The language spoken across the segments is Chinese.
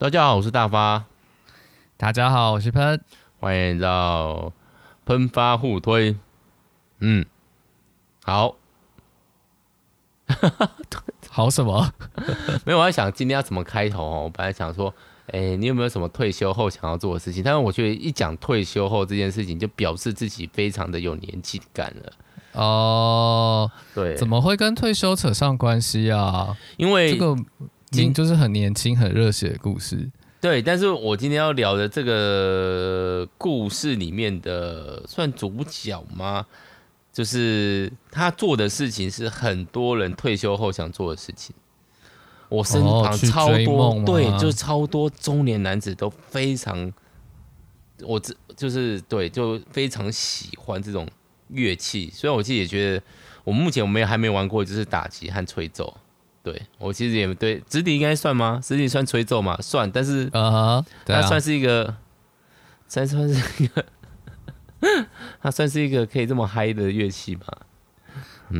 大家好，我是大发。大家好，我是喷。欢迎到喷发互推。嗯，好。好什么？没有，我在想今天要怎么开头哦。我本来想说，哎、欸，你有没有什么退休后想要做的事情？但是我觉得一讲退休后这件事情，就表示自己非常的有年纪感了。哦，对，怎么会跟退休扯上关系啊？因为这个。今就是很年轻、很热血的故事。对，但是我今天要聊的这个故事里面的算主角吗？就是他做的事情是很多人退休后想做的事情。我身旁超多，哦、对，就是超多中年男子都非常，我这就是对，就非常喜欢这种乐器。虽然我自己也觉得，我目前我们也还没玩过，就是打击和吹奏。对，我其实也对，直笛应该算吗？直笛算吹奏嘛？算，但是啊，它算是一个，算算是一个，它算是一个可以这么嗨的乐器吗？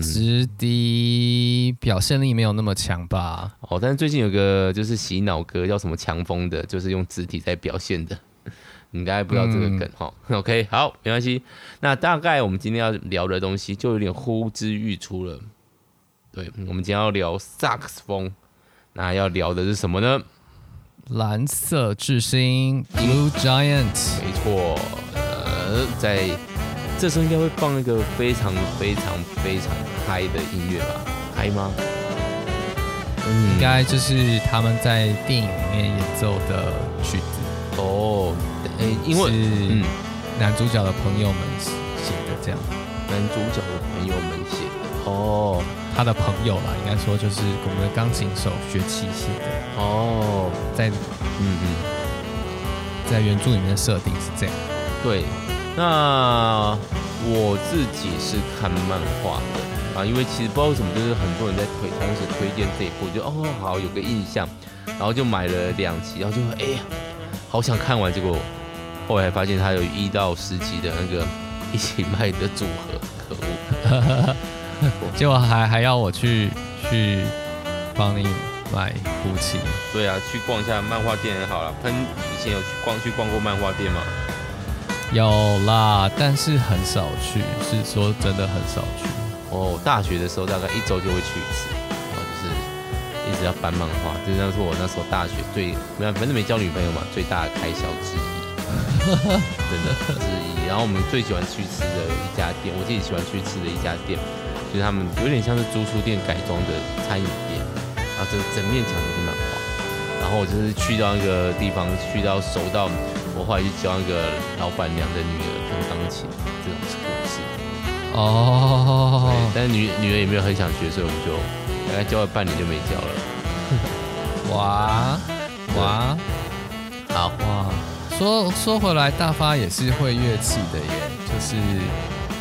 直笛表现力没有那么强吧？哦，但是最近有个就是洗脑歌，叫什么强风的，就是用直笛在表现的，你 应该不知道这个梗哈。嗯、OK，好，没关系。那大概我们今天要聊的东西就有点呼之欲出了。对，我们今天要聊萨克斯风，那要聊的是什么呢？蓝色巨星 Blue Giant，没错。呃，在这时候应该会放一个非常非常非常嗨的音乐吧？嗨吗？嗯，应该就是他们在电影里面演奏的曲子。哦，哎，因为嗯，男主角的朋友们写的这样。男主角的朋友们写的。哦。他的朋友啦，应该说就是我们的钢琴手学器械的哦，在嗯嗯，在原著里面的设定是这样。对，那我自己是看漫画的啊，因为其实不知道为什么，就是很多人在推，同时推荐这一部，就哦好有个印象，然后就买了两集，然后就哎呀，好想看完，结果后来发现他有一到十集的那个一起卖的组合，可恶。结果还还要我去去帮你买武器？对啊，去逛一下漫画店也好了。喷以前有去逛去逛过漫画店吗？有啦，但是很少去，是说真的很少去。哦，大学的时候大概一周就会去一次，然后就是一直要搬漫画，就那是我那时候大学最没有反正没交女朋友嘛，最大的开销之一，真的之一。然后我们最喜欢去吃的一家店，我自己喜欢去吃的一家店。就是他们有点像是租书店改装的餐饮店，然后整整面墙都是漫画。然后我就是去到那个地方，去到熟到我后来去教那个老板娘的女儿弹钢琴，这种故事。哦。对，但是女女儿也没有很想学，所以我们就大概教了半年就没教了。哇哇，好哇。说说回来，大发也是会乐器的耶，就是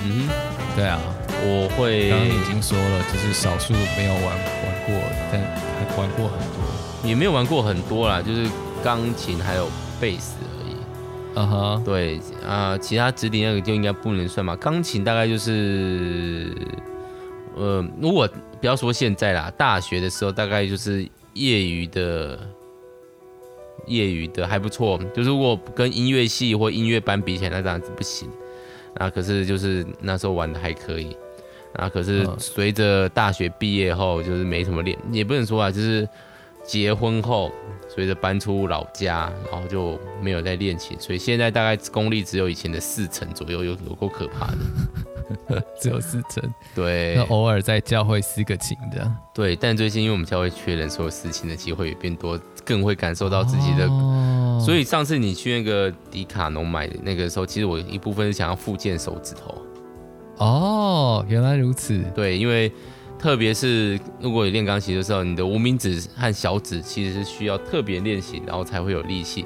嗯哼，对啊。我会刚刚已经说了，就是少数没有玩玩过，但还玩过很多，也没有玩过很多啦，就是钢琴还有贝斯而已。啊哈，对啊、呃，其他指笛那个就应该不能算嘛。钢琴大概就是，呃，如果不要说现在啦，大学的时候大概就是业余的，业余的还不错。就是如果跟音乐系或音乐班比起来，那当然是不行。啊，可是就是那时候玩的还可以。啊！可是随着大学毕业后，就是没什么练，也不能说啊，就是结婚后，随着搬出老家，然后就没有再练琴，所以现在大概功力只有以前的四成左右，有有够可怕的，只有四成。对，那偶尔在教会私个琴这样。对，但最近因为我们教会缺人，所以私琴的机会也变多，更会感受到自己的。哦、所以上次你去那个迪卡侬买的那个时候，其实我一部分是想要复健手指头。哦，原来如此。对，因为特别是如果你练钢琴的时候，你的无名指和小指其实是需要特别练习，然后才会有力气。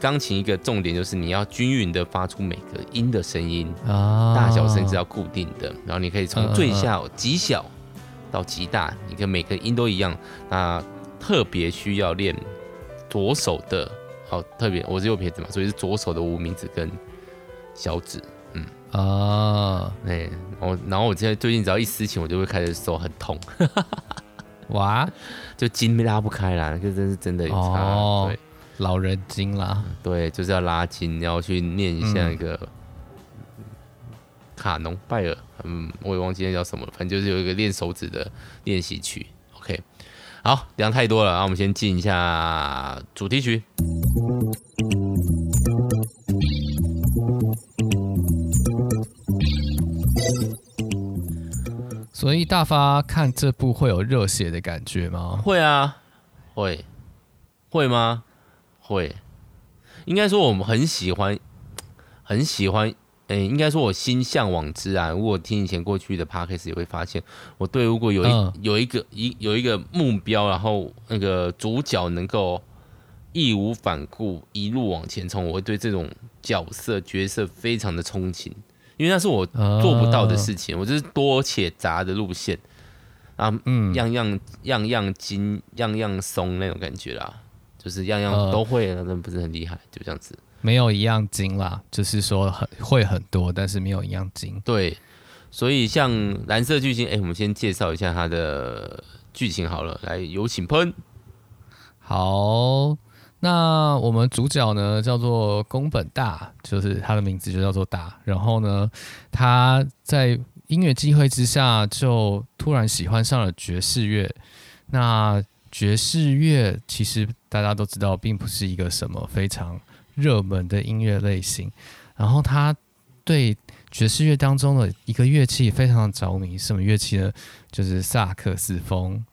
钢琴一个重点就是你要均匀的发出每个音的声音，啊，大小声是要固定的，然后你可以从最小极小到极大，你跟每个音都一样。那特别需要练左手的，好，特别我是右撇子嘛，所以是左手的无名指跟小指。啊，哎，我然后我现在最近只要一撕琴，我就会开始手很痛，哇，就筋拉不开啦，就真是真的有差。哦、对，老人筋啦，对，就是要拉筋，然后去念一下那个卡农拜尔，嗯，我也忘记那叫什么了，反正就是有一个练手指的练习曲。OK，好，量太多了，那我们先进一下主题曲。所以大发看这部会有热血的感觉吗？会啊，会，会吗？会，应该说我们很喜欢，很喜欢，诶、欸，应该说我心向往之啊。如果听以前过去的 podcast 也会发现，我对如果有一、嗯、有一个一有一个目标，然后那个主角能够义无反顾一路往前冲，我会对这种角色角色非常的憧憬。因为那是我做不到的事情，我就是多且杂的路线啊，嗯，样样样样精，样样松那种感觉啦，就是样样都会，那不是很厉害，就这样子。没有一样精啦，就是说很会很多，但是没有一样精。对，所以像蓝色巨星，哎，我们先介绍一下它的剧情好了，来有请喷。好。那我们主角呢，叫做宫本大，就是他的名字就叫做大。然后呢，他在音乐机会之下，就突然喜欢上了爵士乐。那爵士乐其实大家都知道，并不是一个什么非常热门的音乐类型。然后他对爵士乐当中的一个乐器非常的着迷，什么乐器呢？就是萨克斯风。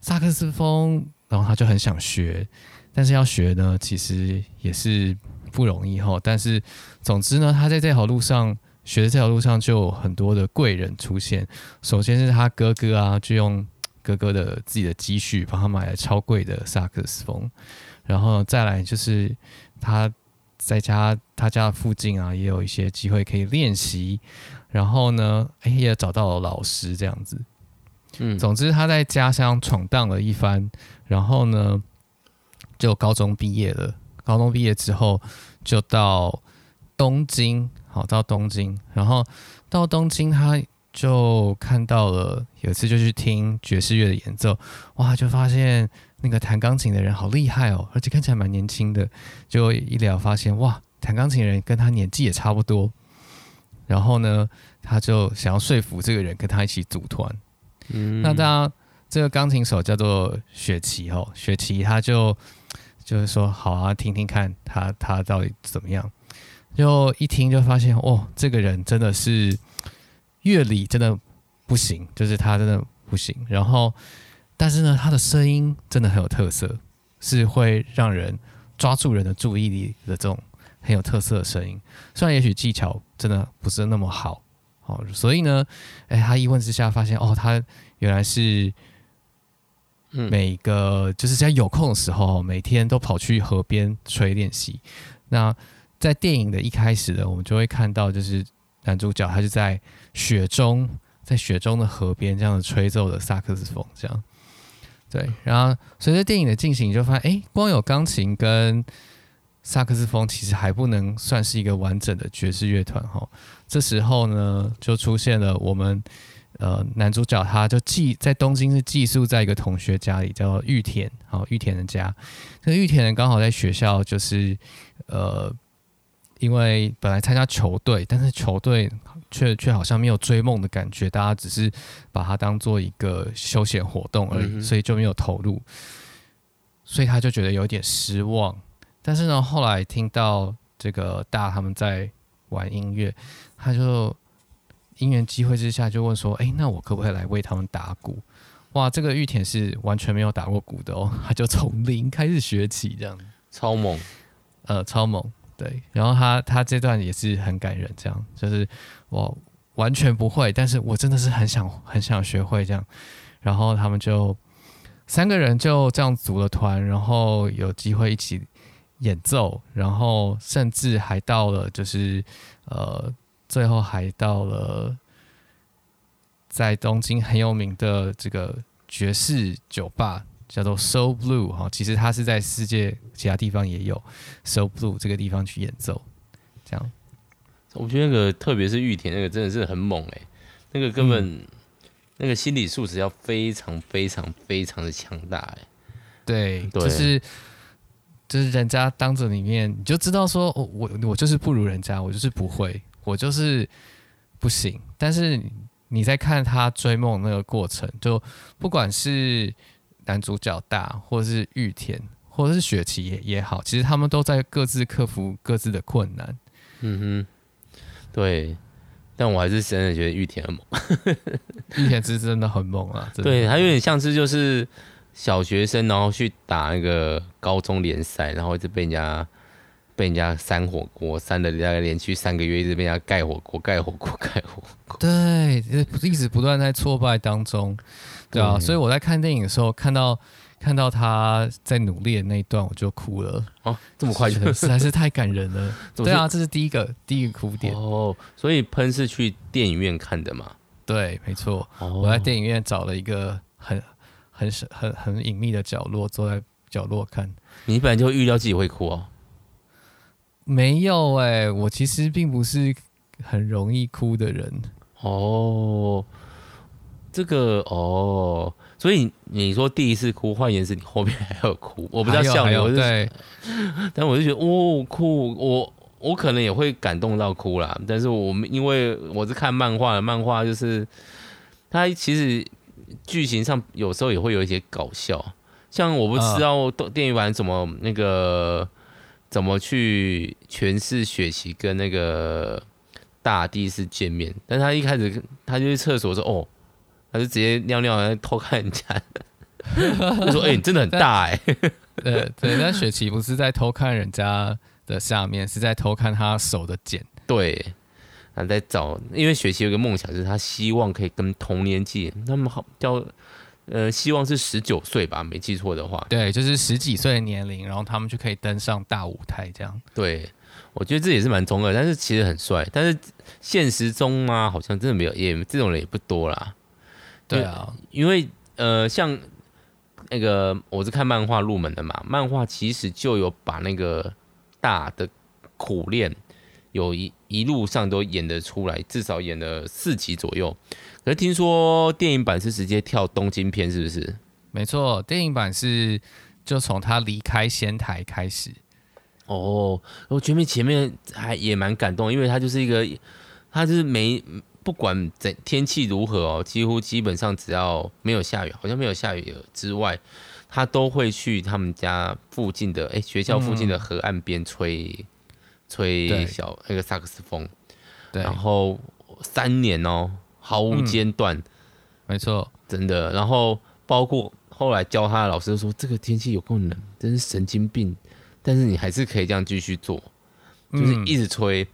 萨克斯风，然后他就很想学。但是要学呢，其实也是不容易哈。但是总之呢，他在这条路上学的这条路上就有很多的贵人出现。首先是他哥哥啊，就用哥哥的自己的积蓄帮他买了超贵的萨克斯风。然后再来就是他在家他家附近啊，也有一些机会可以练习。然后呢，哎，也找到了老师这样子。嗯，总之他在家乡闯荡了一番，然后呢。就高中毕业了，高中毕业之后就到东京，好，到东京，然后到东京，他就看到了，有一次就去听爵士乐的演奏，哇，就发现那个弹钢琴的人好厉害哦，而且看起来蛮年轻的，就一聊发现，哇，弹钢琴的人跟他年纪也差不多，然后呢，他就想要说服这个人跟他一起组团，嗯，那他这个钢琴手叫做雪琪哦，雪琪他就。就是说，好啊，听听看他他到底怎么样？就一听就发现，哦，这个人真的是乐理真的不行，就是他真的不行。然后，但是呢，他的声音真的很有特色，是会让人抓住人的注意力的这种很有特色的声音。虽然也许技巧真的不是那么好，哦，所以呢，哎，他一问之下发现，哦，他原来是。每个就是在有空的时候，每天都跑去河边吹练习。那在电影的一开始呢，我们就会看到，就是男主角他就在雪中，在雪中的河边这样子吹奏的萨克斯风，这样。对，然后随着电影的进行，你就发现，哎，光有钢琴跟萨克斯风，其实还不能算是一个完整的爵士乐团哈。这时候呢，就出现了我们。呃，男主角他就寄在东京是寄宿在一个同学家里，叫玉田，好，玉田的家。这个玉田人刚好在学校，就是呃，因为本来参加球队，但是球队却却好像没有追梦的感觉，大家只是把它当做一个休闲活动而已，嗯、所以就没有投入，所以他就觉得有点失望。但是呢，后来听到这个大他们在玩音乐，他就。因缘机会之下，就问说：“哎、欸，那我可不可以来为他们打鼓？”哇，这个玉田是完全没有打过鼓的哦，他就从零开始学起，这样超猛，呃，超猛。对，然后他他这段也是很感人，这样就是我完全不会，但是我真的是很想很想学会这样。然后他们就三个人就这样组了团，然后有机会一起演奏，然后甚至还到了就是呃。最后还到了在东京很有名的这个爵士酒吧，叫做 Soul Blue 哈。其实它是在世界其他地方也有 Soul Blue 这个地方去演奏。这样，我觉得那个特别是玉田那个真的是很猛哎，那个根本、嗯、那个心理素质要非常非常非常的强大哎。对，对就是就是人家当着你面，你就知道说，我我我就是不如人家，我就是不会，我就是不行。但是你在看他追梦那个过程，就不管是男主角大，或者是玉田，或者是雪琪也也好，其实他们都在各自克服各自的困难。嗯哼，对。但我还是真的觉得玉田很猛，玉田是真的很猛啊！对，他有点像是就是小学生，然后去打那个高中联赛，然后一直被人家被人家扇火锅，扇了大概连续三个月，一直被人家盖火锅、盖火锅、盖火锅。对，一直不断在挫败当中，对啊，所以我在看电影的时候看到。看到他在努力的那一段，我就哭了。哦，这么快就实在是太感人了。对啊，这是第一个第一个哭点。哦，所以喷是去电影院看的嘛？对，没错。哦，我在电影院找了一个很很很很隐秘的角落，坐在角落看。你本来就预料自己会哭哦？没有哎、欸，我其实并不是很容易哭的人。哦，这个哦。所以你说第一次哭，换言之，你后面还要哭，我不知道笑你，我是，对，但我就觉得哦，哭，我我可能也会感动到哭啦。但是我们因为我是看漫画的，漫画就是它其实剧情上有时候也会有一些搞笑，像我不知道电影版怎么那个怎么去诠释雪琪跟那个大第一次见面，但他一开始他就去厕所说哦。他就直接尿尿，在偷看人家。他说：“哎、欸，你真的很大哎、欸。”对对，但雪琪不是在偷看人家的下面，是在偷看他手的茧。对，他在找，因为雪琪有个梦想，就是他希望可以跟同年纪，那么好叫呃，希望是十九岁吧，没记错的话。对，就是十几岁的年龄，然后他们就可以登上大舞台，这样。对，我觉得这也是蛮中二，但是其实很帅。但是现实中嘛，好像真的没有，也这种人也不多啦。对啊，因为呃，像那个我是看漫画入门的嘛，漫画其实就有把那个大的苦练有一一路上都演得出来，至少演了四集左右。可是听说电影版是直接跳东京片，是不是？没错，电影版是就从他离开仙台开始。哦，我觉得前面还也蛮感动，因为他就是一个，他就是没。不管怎天气如何哦，几乎基本上只要没有下雨，好像没有下雨之外，他都会去他们家附近的哎学校附近的河岸边吹、嗯、吹小那个萨克斯风，对，然后三年哦毫无间断、嗯，没错，真的。然后包括后来教他的老师说，这个天气有够冷，真是神经病，但是你还是可以这样继续做，就是一直吹。嗯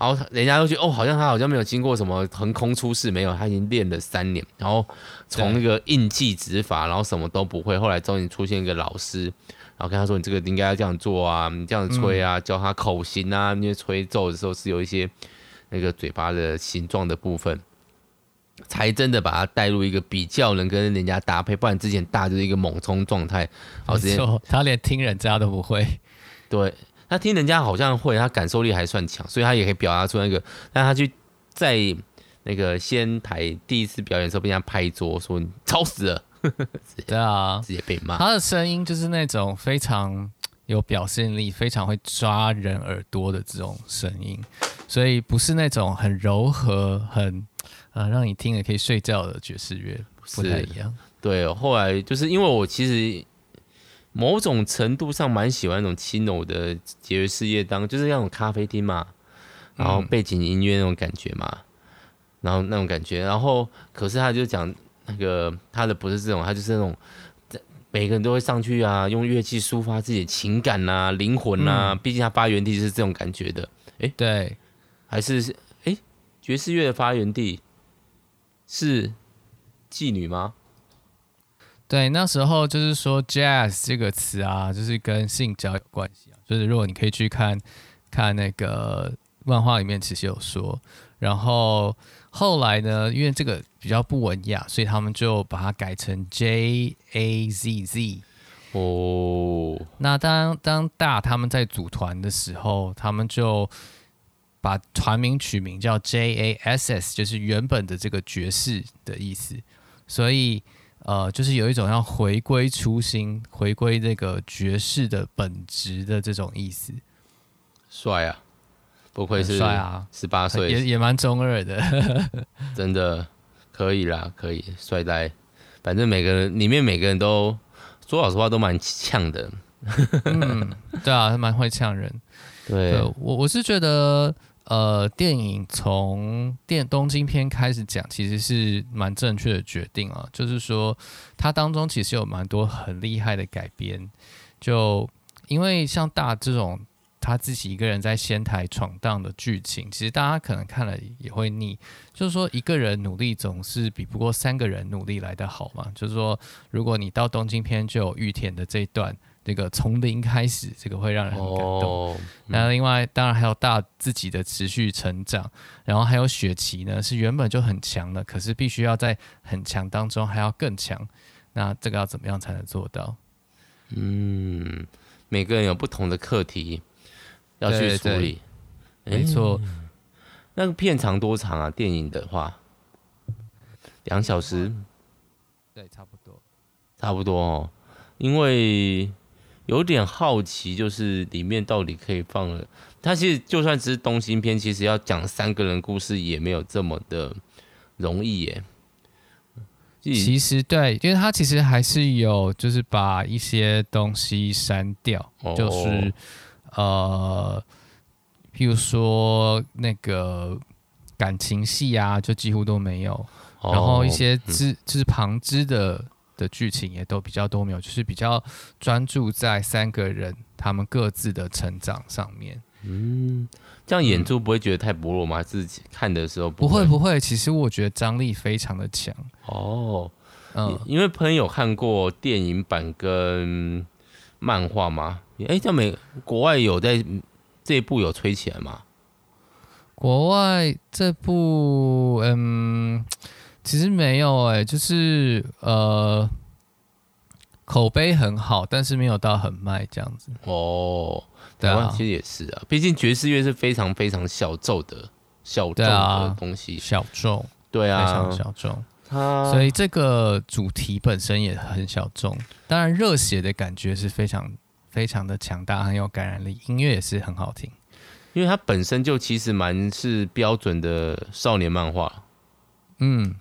然后人家都觉得哦，好像他好像没有经过什么横空出世，没有，他已经练了三年，然后从那个印记指法，然后什么都不会，后来终于出现一个老师，然后跟他说：“你这个应该要这样做啊，你这样吹啊，教他口型啊，因为吹奏的时候是有一些那个嘴巴的形状的部分，才真的把他带入一个比较能跟人家搭配，不然之前大就是一个猛冲状态，然后直接他连听人家都不会，对。”他听人家好像会，他感受力还算强，所以他也可以表达出那个。但他去在那个仙台第一次表演的时候，被人家拍桌说你吵死了。对啊，直接被骂。他的声音就是那种非常有表现力、非常会抓人耳朵的这种声音，所以不是那种很柔和、很呃让你听了可以睡觉的爵士乐，不太一样。对，后来就是因为我其实。某种程度上蛮喜欢那种轻柔的爵士乐，当就是那种咖啡厅嘛，然后背景音乐那种感觉嘛，然后那种感觉，然后可是他就讲那个他的不是这种，他就是那种每个人都会上去啊，用乐器抒发自己的情感呐、灵魂呐、啊，毕竟他发源地是这种感觉的。哎、欸，对，还是哎、欸，爵士乐的发源地是妓女吗？对，那时候就是说 “jazz” 这个词啊，就是跟性交有关系啊。就是如果你可以去看看那个漫画里面，其实有说。然后后来呢，因为这个比较不文雅，所以他们就把它改成 “J A Z Z”。哦，那当当大他们在组团的时候，他们就把团名取名叫 “J A S S”，就是原本的这个爵士的意思。所以。呃，就是有一种要回归初心、回归这个爵士的本质的这种意思。帅啊！不愧是帅啊，十八岁也也蛮中二的，真的可以啦，可以帅呆。反正每个人里面每个人都说老实话都蛮呛的。嗯，对啊，蛮会呛人。对，对我我是觉得。呃，电影从电东京篇开始讲，其实是蛮正确的决定啊。就是说，它当中其实有蛮多很厉害的改编。就因为像大这种他自己一个人在仙台闯荡的剧情，其实大家可能看了也会腻。就是说，一个人努力总是比不过三个人努力来的好嘛。就是说，如果你到东京篇就有玉田的这一段。这个从零开始，这个会让人很感动。那另外，当然还有大自己的持续成长，然后还有雪琪呢，是原本就很强的，可是必须要在很强当中还要更强。那这个要怎么样才能做到？嗯，每个人有不同的课题要去处理。没错。那个片长多长啊？电影的话，两小时。对，差不多。差不多哦，因为。有点好奇，就是里面到底可以放了。它其实就算只是东新片，其实要讲三个人故事也没有这么的容易耶。其实对，因为它其实还是有，就是把一些东西删掉，哦、就是呃，譬如说那个感情戏啊，就几乎都没有。哦、然后一些支就是旁支的。的剧情也都比较多，没有，就是比较专注在三个人他们各自的成长上面。嗯，这样演出不会觉得太薄弱吗？自己看的时候不会不会，不会，其实我觉得张力非常的强。哦，嗯，因为朋友看过电影版跟漫画吗？哎，在美国外有在这一部有吹起来吗？国外这部，嗯。其实没有哎、欸，就是呃，口碑很好，但是没有到很卖这样子。哦，对啊，其实也是啊，毕竟爵士乐是非常非常小众的小众的东西，啊、小众，对啊，非常小众。它所以这个主题本身也很小众，当然热血的感觉是非常非常的强大，很有感染力，音乐也是很好听，因为它本身就其实蛮是标准的少年漫画，嗯。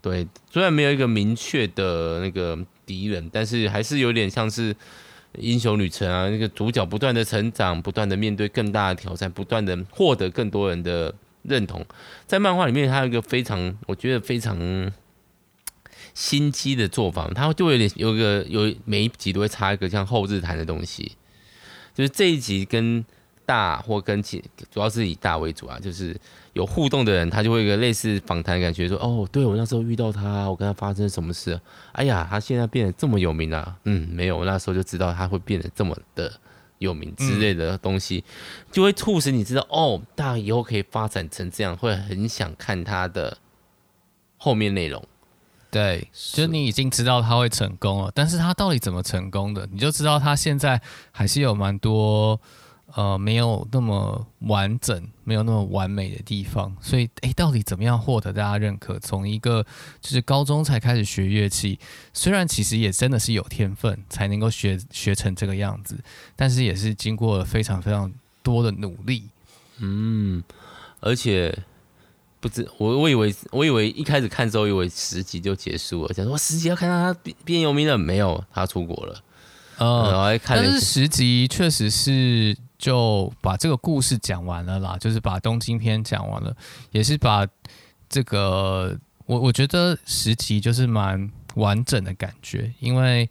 对，虽然没有一个明确的那个敌人，但是还是有点像是英雄旅程啊，那个主角不断的成长，不断的面对更大的挑战，不断的获得更多人的认同。在漫画里面，它有一个非常，我觉得非常心机的做法，它就会有点有一个有每一集都会插一个像后日谈的东西，就是这一集跟大或跟其主要是以大为主啊，就是。有互动的人，他就会有一个类似访谈感觉，说：“哦，对，我那时候遇到他，我跟他发生什么事？哎呀，他现在变得这么有名了啊。嗯，没有，我那时候就知道他会变得这么的有名之类的东西，就会促使你知道，哦，大以后可以发展成这样，会很想看他的后面内容。对，就你已经知道他会成功了，但是他到底怎么成功的？你就知道他现在还是有蛮多。”呃，没有那么完整，没有那么完美的地方，所以，诶，到底怎么样获得大家认可？从一个就是高中才开始学乐器，虽然其实也真的是有天分才能够学学成这个样子，但是也是经过了非常非常多的努力。嗯，而且不知我我以为我以为一开始看之后以为十集就结束了，想说十集要看到他变变有名了没有？他出国了，然后看，但是十集确实是。就把这个故事讲完了啦，就是把东京篇讲完了，也是把这个我我觉得十集就是蛮完整的感觉，因为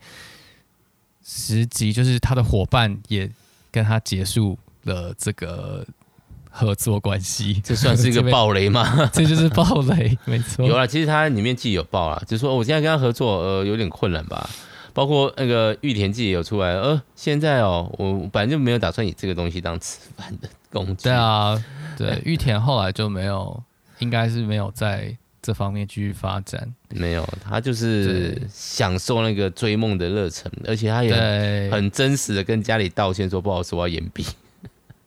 十集就是他的伙伴也跟他结束了这个合作关系，这算是一个暴雷吗？这就是暴雷，没错。有啊，其实他里面既有爆了，就是说我现在跟他合作，呃，有点困难吧。包括那个玉田记也有出来，呃，现在哦，我本来就没有打算以这个东西当吃饭的工具。对啊，对，玉田后来就没有，应该是没有在这方面继续发展。没有，他就是享受那个追梦的热忱，而且他也很真实的跟家里道歉说，不好意思，我要延毕。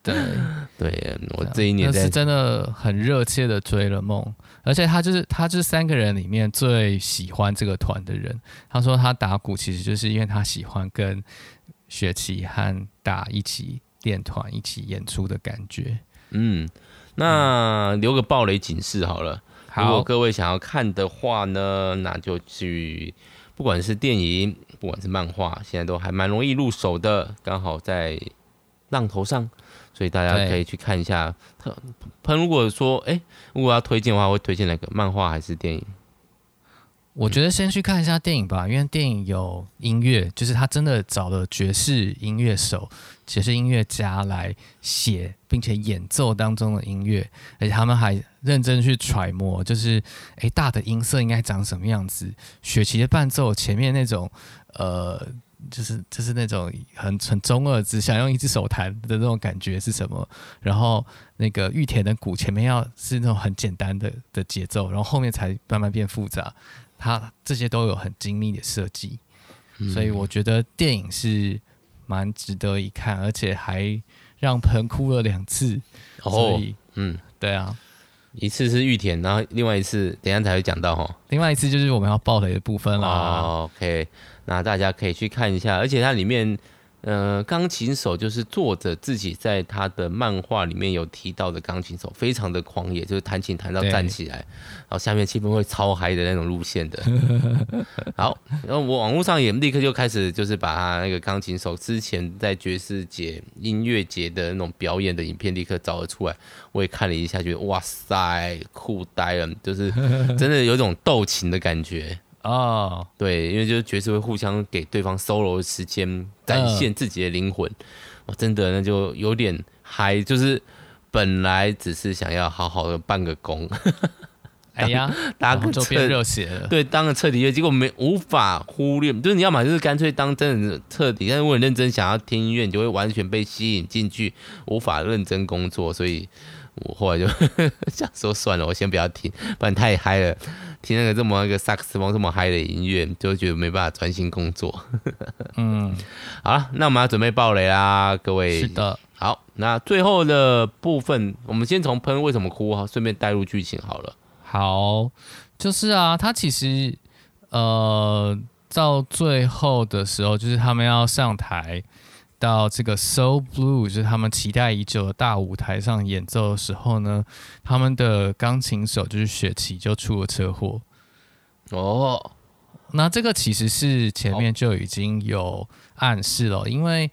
对 对，我这一年是真的很热切的追了梦，而且他就是他就是三个人里面最喜欢这个团的人。他说他打鼓其实就是因为他喜欢跟雪琪和大一起练团、一起演出的感觉。嗯，那留个暴雷警示好了。好，如果各位想要看的话呢，那就去，不管是电影，不管是漫画，现在都还蛮容易入手的，刚好在浪头上。所以大家可以去看一下。他如果说，哎、欸，如果要推荐的话，会推荐哪个漫画还是电影？我觉得先去看一下电影吧，因为电影有音乐，就是他真的找了爵士音乐手、爵士音乐家来写并且演奏当中的音乐，而且他们还认真去揣摩，就是哎、欸，大的音色应该长什么样子，雪琪的伴奏前面那种，呃。就是就是那种很很中二，只想用一只手弹的那种感觉是什么？然后那个玉田的鼓前面要是那种很简单的的节奏，然后后面才慢慢变复杂。它这些都有很精密的设计，嗯、所以我觉得电影是蛮值得一看，而且还让盆哭了两次。哦，所以嗯，对啊，一次是玉田，然后另外一次等一下才会讲到哈。另外一次就是我们要爆雷的部分啦。哦、OK。那大家可以去看一下，而且它里面，呃，钢琴手就是作者自己在他的漫画里面有提到的钢琴手，非常的狂野，就是弹琴弹到站起来，然后下面气氛会超嗨的那种路线的。好，然后我网络上也立刻就开始就是把他那个钢琴手之前在爵士节音乐节的那种表演的影片立刻找了出来，我也看了一下，觉得哇塞，酷呆了，就是真的有种斗琴的感觉。哦，oh. 对，因为就是爵士会互相给对方 solo 的时间，展现自己的灵魂。哦，uh. 真的那就有点嗨，就是本来只是想要好好的办个工，哎呀，当个彻热血了，对，当个彻底乐，结果没无法忽略，就是你要么就是干脆当真的彻底，但是我很认真想要听音乐，你就会完全被吸引进去，无法认真工作，所以我后来就 想说算了，我先不要听，不然太嗨了。听那个这么一个萨克斯风这么嗨的音乐，就觉得没办法专心工作。嗯，好了，那我们要准备爆雷啦，各位。是的。好，那最后的部分，我们先从喷为什么哭哈，顺便带入剧情好了。好，就是啊，他其实呃，到最后的时候，就是他们要上台。到这个 So Blue 就是他们期待已久的大舞台上演奏的时候呢，他们的钢琴手就是雪琪就出了车祸。哦，那这个其实是前面就已经有暗示了，因为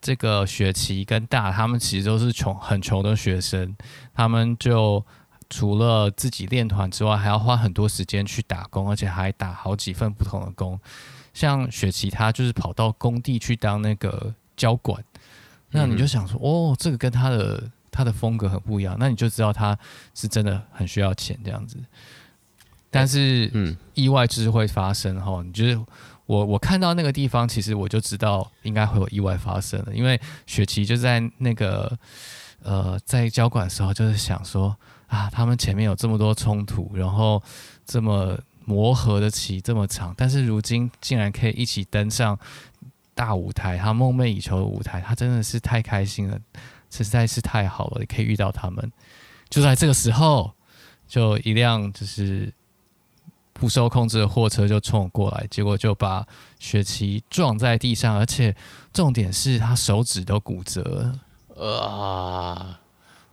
这个雪琪跟大他们其实都是穷很穷的学生，他们就除了自己练团之外，还要花很多时间去打工，而且还打好几份不同的工。像雪琪他就是跑到工地去当那个。交管，那你就想说，哦，这个跟他的他的风格很不一样，那你就知道他是真的很需要钱这样子。但是，嗯，意外就是会发生哈。你就是我我看到那个地方，其实我就知道应该会有意外发生了，因为雪琪就在那个呃在交管的时候，就是想说啊，他们前面有这么多冲突，然后这么磨合的期这么长，但是如今竟然可以一起登上。大舞台，他梦寐以求的舞台，他真的是太开心了，实在是太好了，你可以遇到他们。就在这个时候，就一辆就是不受控制的货车就冲过来，结果就把雪琪撞在地上，而且重点是他手指都骨折了。啊，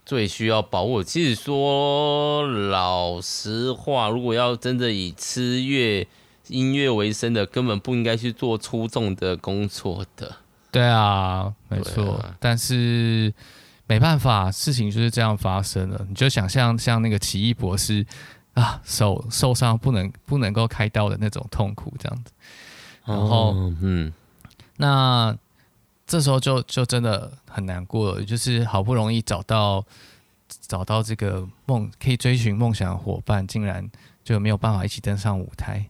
最需要保护。其实说老实话，如果要真的以吃月。音乐为生的根本不应该去做出众的工作的。对啊，没错。啊、但是没办法，事情就是这样发生了。你就想象像那个奇异博士啊，手受伤不能不能够开刀的那种痛苦这样子。然后，哦、嗯，那这时候就就真的很难过了，就是好不容易找到找到这个梦可以追寻梦想的伙伴，竟然就没有办法一起登上舞台。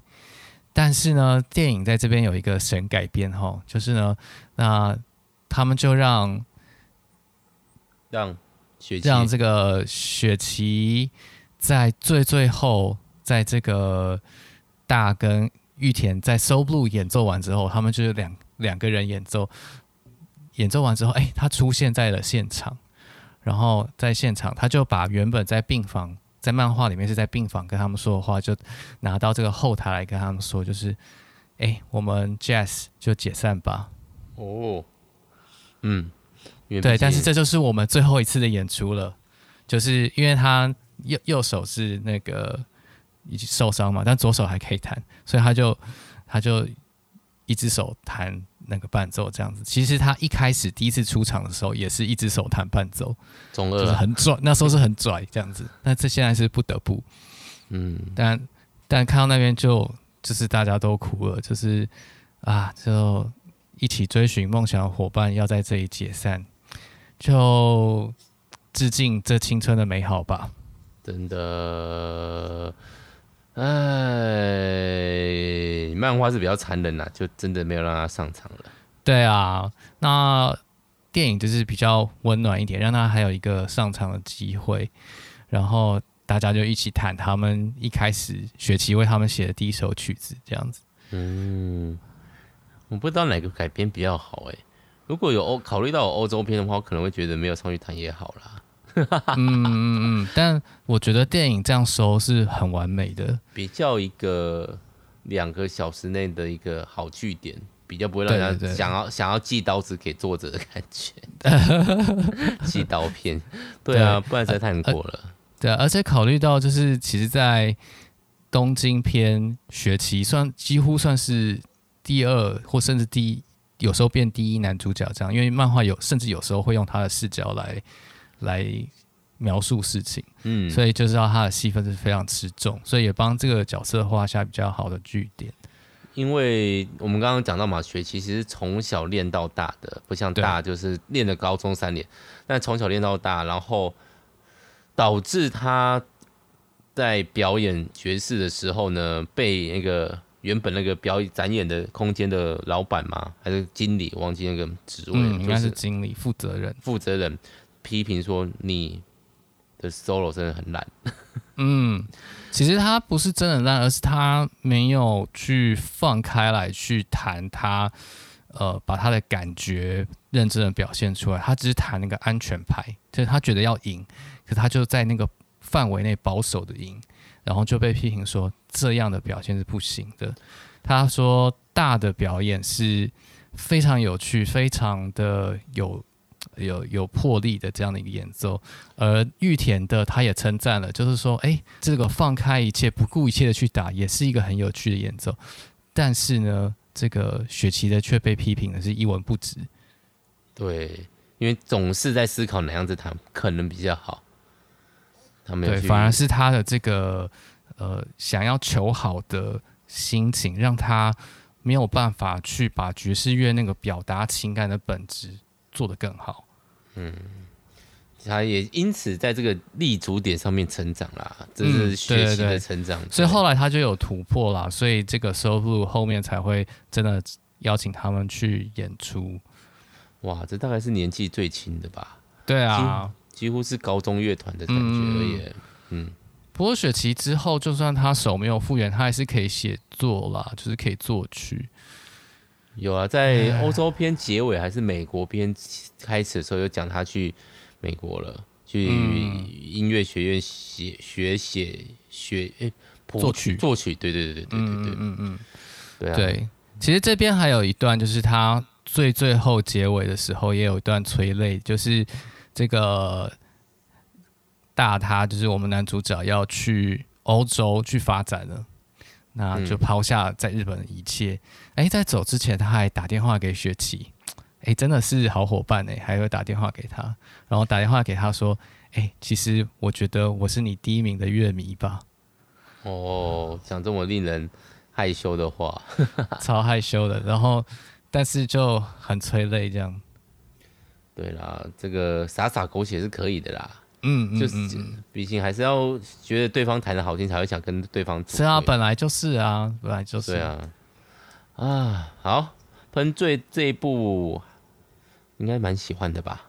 但是呢，电影在这边有一个神改编哈，就是呢，那他们就让让雪琪让这个雪琪在最最后，在这个大跟玉田在 So Blue 演奏完之后，他们就是两两个人演奏，演奏完之后，哎，他出现在了现场，然后在现场他就把原本在病房在漫画里面是在病房跟他们说的话，就拿到这个后台来跟他们说，就是哎，我们 Jazz 就解散吧。哦，嗯，对，但是这就是我们最后一次的演出了，就是因为他右右手是那个已经受伤嘛，但左手还可以弹，所以他就他就一只手弹那个伴奏这样子。其实他一开始第一次出场的时候也是一只手弹伴奏，中二就是很拽，那时候是很拽这样子。那这现在是不得不，嗯，但但看到那边就就是大家都哭了，就是啊就。一起追寻梦想的伙伴要在这里解散，就致敬这青春的美好吧。真的，哎，漫画是比较残忍呐，就真的没有让他上场了。对啊，那电影就是比较温暖一点，让他还有一个上场的机会，然后大家就一起弹他们一开始雪琪为他们写的第一首曲子，这样子。嗯。我不知道哪个改编比较好哎、欸，如果有欧考虑到欧洲片的话，我可能会觉得没有上去弹也好啦。嗯嗯嗯，但我觉得电影这样收是很完美的，比较一个两个小时内的一个好据点，比较不会让人家想要想要寄刀子给作者的感觉。寄刀片，对啊，对不然实在太难过了。对啊，而且考虑到就是其实，在东京篇学期算几乎算是。第二或甚至第一，有时候变第一男主角这样，因为漫画有甚至有时候会用他的视角来来描述事情，嗯，所以就知道他的戏份是非常吃重，所以也帮这个角色画下比较好的句点。因为我们刚刚讲到嘛，学其实从小练到大的，不像大就是练了高中三年，但从小练到大，然后导致他在表演爵士的时候呢，被那个。原本那个表演展演的空间的老板嘛？还是经理？忘记那个职位，嗯，应该是经理负责人。负责人批评说你的 solo 真的很烂。嗯，其实他不是真的烂，而是他没有去放开来去弹他，呃，把他的感觉认真的表现出来。他只是弹那个安全牌，就是他觉得要赢，可他就在那个范围内保守的赢。然后就被批评说这样的表现是不行的。他说大的表演是非常有趣、非常的有有有魄力的这样的一个演奏，而玉田的他也称赞了，就是说，哎，这个放开一切、不顾一切的去打，也是一个很有趣的演奏。但是呢，这个雪琪的却被批评的是一文不值。对，因为总是在思考哪样子弹可能比较好。对，反而是他的这个呃想要求好的心情，让他没有办法去把爵士乐那个表达情感的本质做得更好。嗯，他也因此在这个立足点上面成长啦，这是学习的成长。嗯、对对对，所以后来他就有突破啦，所以这个 SOUL BLUE 后面才会真的邀请他们去演出。哇，这大概是年纪最轻的吧？对啊。几乎是高中乐团的感觉而已。嗯，嗯，不过雪琪之后，就算他手没有复原，他还是可以写作啦，就是可以作曲。有啊，在欧洲篇结尾还是美国篇开始的时候，有讲他去美国了，去音乐学院写学写学诶，作曲作曲。对对对对对对对，嗯嗯嗯，对啊。对，其实这边还有一段，就是他最最后结尾的时候，也有一段催泪，就是。这个大他就是我们男主角要去欧洲去发展了，那就抛下在日本的一切。哎、嗯，在走之前他还打电话给雪琪，哎，真的是好伙伴哎，还会打电话给他，然后打电话给他说，哎，其实我觉得我是你第一名的乐迷吧。哦，讲这么令人害羞的话，超害羞的。然后，但是就很催泪这样。对啦，这个洒洒狗血是可以的啦。嗯，就是毕竟还是要觉得对方弹的好听，才会想跟对方。是啊，本来就是啊，本来就是。对啊。啊，好，喷醉这一部应该蛮喜欢的吧？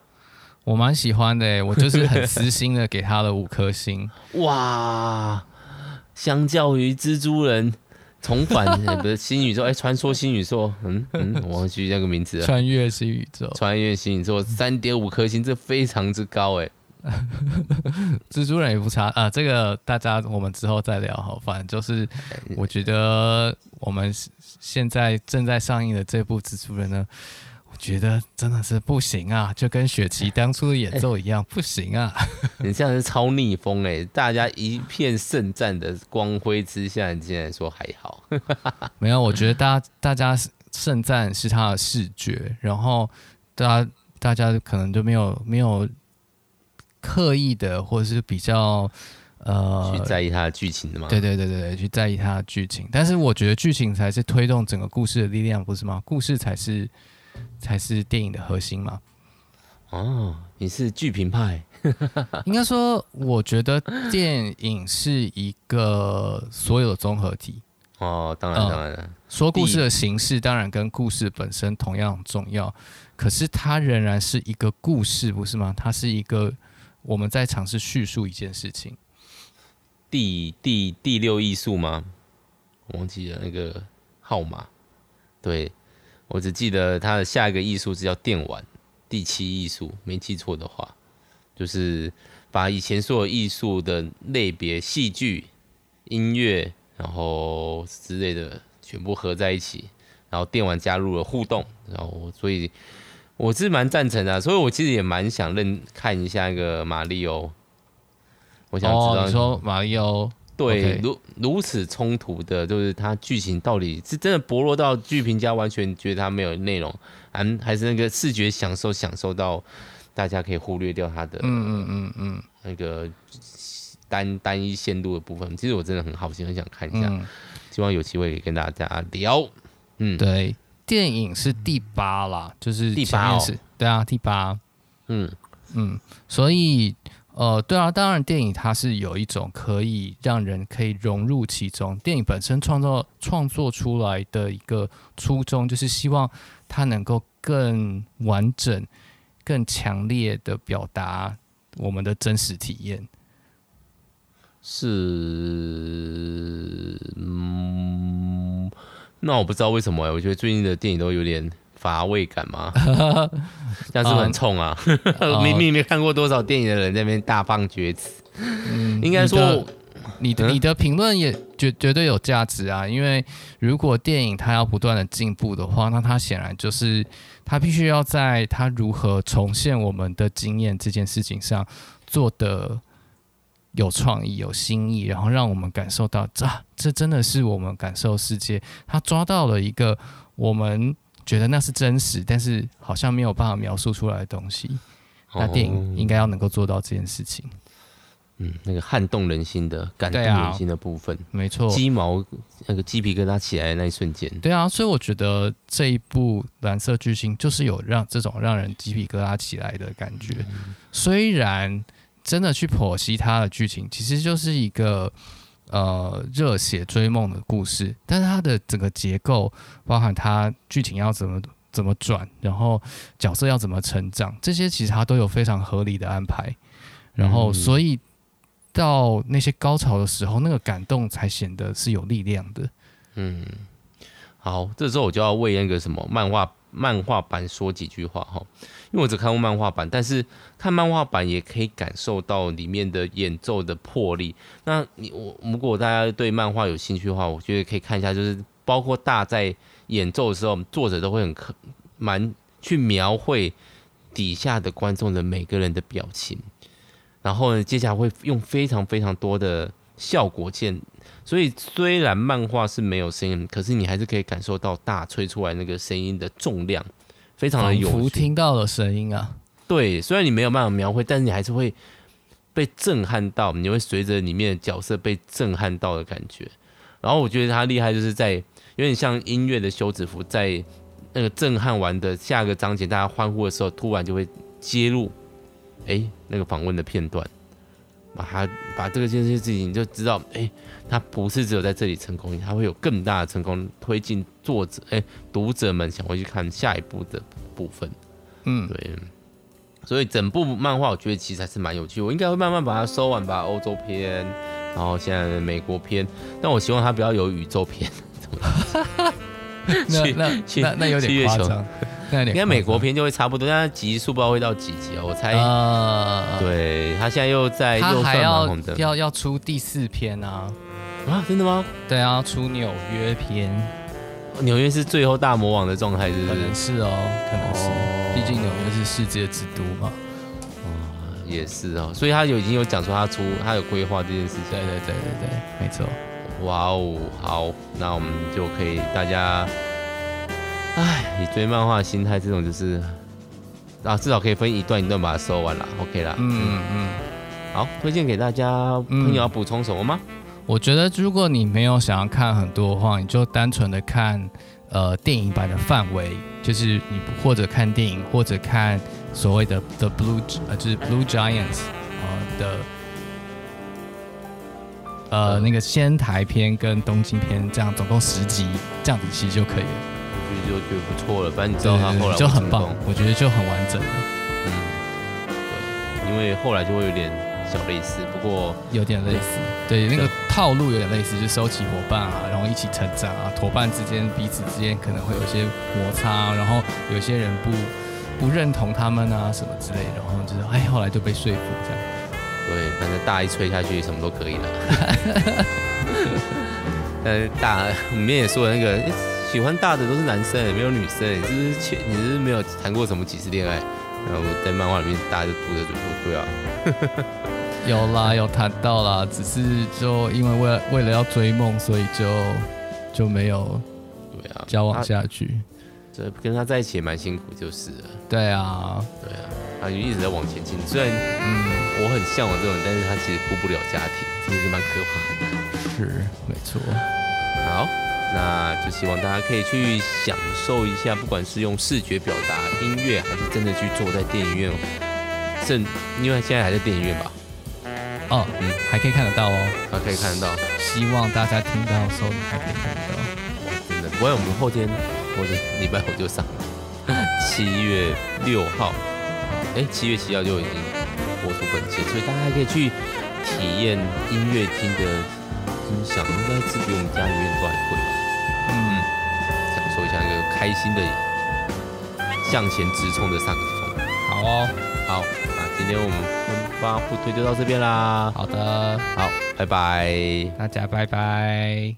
我蛮喜欢的，我就是很私心的给他了五颗星。哇，相较于蜘蛛人。重 返不是新宇宙，哎、欸，传说新宇宙，嗯嗯，我忘记那个名字了。穿越新宇宙，穿越新宇宙，三点五颗星，这非常之高哎。蜘蛛人也不差啊。这个大家我们之后再聊好。反正就是我觉得我们现在正在上映的这部蜘蛛人呢，我觉得真的是不行啊，就跟雪琪当初的演奏一样，欸、不行啊。你这样是超逆风哎、欸！大家一片盛赞的光辉之下，你竟然说还好？没有，我觉得大家大家盛赞是他的视觉，然后大家大家可能就没有没有。刻意的，或者是比较呃，去在意它的剧情的吗？对对对对，去在意它的剧情。但是我觉得剧情才是推动整个故事的力量，不是吗？故事才是才是电影的核心嘛。哦，你是剧评派？应该说，我觉得电影是一个所有的综合体。哦，当然当然，呃，说故事的形式当然跟故事本身同样重要，可是它仍然是一个故事，不是吗？它是一个。我们在尝试叙述一件事情，第第第六艺术吗？我忘记了那个号码。对，我只记得它的下一个艺术是叫电玩，第七艺术，没记错的话，就是把以前所有艺术的类别，戏剧、音乐，然后之类的全部合在一起，然后电玩加入了互动，然后所以。我是蛮赞成的，所以我其实也蛮想认看一下那个马里欧。我想知道，哦、你说马里欧对如如此冲突的，就是它剧情到底是真的薄弱到剧评家完全觉得它没有内容，还还是那个视觉享受享受到大家可以忽略掉它的嗯嗯嗯嗯那个单单一线路的部分。其实我真的很好奇，很想看一下，嗯、希望有机会跟大家聊。嗯，对。电影是第八啦，就是第八哦，对啊，第八，嗯。嗯，所以呃，对啊，当然电影它是有一种可以让人可以融入其中，电影本身创作创作出来的一个初衷，就是希望它能够更完整、更强烈的表达我们的真实体验，是嗯。那我不知道为什么我觉得最近的电影都有点乏味感嘛，这样是不是很冲啊？明明没看过多少电影的人在那边大放厥词，嗯、应该说你的你的评论也绝绝对有价值啊，因为如果电影它要不断的进步的话，那它显然就是它必须要在它如何重现我们的经验这件事情上做的。有创意、有新意，然后让我们感受到，这这真的是我们感受世界。他抓到了一个我们觉得那是真实，但是好像没有办法描述出来的东西。那电影应该要能够做到这件事情。嗯，那个撼动人心的、感动人心的部分，啊、没错，鸡毛那个鸡皮疙瘩起来的那一瞬间。对啊，所以我觉得这一部《蓝色巨星》就是有让这种让人鸡皮疙瘩起来的感觉，嗯、虽然。真的去剖析它的剧情，其实就是一个呃热血追梦的故事，但是它的整个结构，包含它剧情要怎么怎么转，然后角色要怎么成长，这些其实它都有非常合理的安排，然后所以到那些高潮的时候，那个感动才显得是有力量的。嗯，好，这时候我就要为那个什么漫画漫画版说几句话哈。因为我只看过漫画版，但是看漫画版也可以感受到里面的演奏的魄力。那你我如果大家对漫画有兴趣的话，我觉得可以看一下，就是包括大在演奏的时候，作者都会很可蛮去描绘底下的观众的每个人的表情，然后呢，接下来会用非常非常多的效果键。所以虽然漫画是没有声音，可是你还是可以感受到大吹出来那个声音的重量。非常的有福听到了声音啊，对，虽然你没有办法描绘，但是你还是会被震撼到，你会随着里面的角色被震撼到的感觉。然后我觉得他厉害，就是在有点像音乐的休止符，在那个震撼完的下个章节，大家欢呼的时候，突然就会接入，哎，那个访问的片段，把它把这个件事情，你就知道，哎。他不是只有在这里成功，他会有更大的成功推进作者哎、欸，读者们想回去看下一部的部分，嗯，对，所以整部漫画我觉得其实还是蛮有趣，我应该会慢慢把它收完吧，欧洲篇，然后现在的美国篇，但我希望它不要有宇宙篇，那那那那有点夸张。应该美国片就会差不多，但是集数不知道会到几集啊？我猜。呃，对他现在又在又算蛮红的，要要出第四篇啊？啊，真的吗？对啊，出纽约篇。纽约是最后大魔王的状态，是不是？可能是哦，可能是，毕竟纽约是世界之都嘛。哦，也是哦，所以他有已经有讲说他出，他有规划这件事情。对对对对对，没错。哇哦，好，那我们就可以大家。哎，你追漫画的心态这种就是，啊，至少可以分一段一段把它收完了，OK 啦。嗯嗯嗯。好，推荐给大家。朋友要补充什么吗？我觉得如果你没有想要看很多的话，你就单纯的看呃电影版的范围，就是你或者看电影，或者看所谓的 The Blue 呃就是 Blue Giants 呃的呃那个仙台篇跟东京篇，这样总共十集，这样子其实就可以了。就觉得不错了，反正你知道他后来就很棒，我觉得就很完整了。嗯，对，因为后来就会有点小类似，不过有点类似，对，那个套路有点类似，就收起伙伴啊，然后一起成长啊，伙伴之间彼此之间可能会有一些摩擦，然后有些人不不认同他们啊什么之类的，然后就是哎，后来就被说服这样。对，反正大一吹下去什么都可以了。呃，大里面也说了那个。喜欢大的都是男生，也没有女生。你是不是前你是没有谈过什么几次恋爱？然后在漫画里面大家就读的就说对啊。有啦，有谈到啦，只是就因为为了为了要追梦，所以就就没有对啊交往下去。这跟他在一起也蛮辛苦，就是了。对啊，对啊，他就一直在往前进。虽然嗯，我很向往这种，但是他其实顾不了家庭，真的是蛮可怕的。是，没错。好。那就希望大家可以去享受一下，不管是用视觉表达、音乐，还是真的去坐在电影院，正因为现在还在电影院吧？哦，嗯，还可以看得到哦，还可以看得到。希望大家听到的时候，你还可以看得到。真的，不然我们后天或者礼拜五就上，七月六号，哎，七月七号就已经播出本期，所以大家还可以去体验音乐厅的音响，应该是比我们家里面都还贵。嗯，享受一个开心的向前直冲的萨克斯风。好哦，好，那今天我们分发互推就到这边啦。好的，好，拜拜，大家拜拜。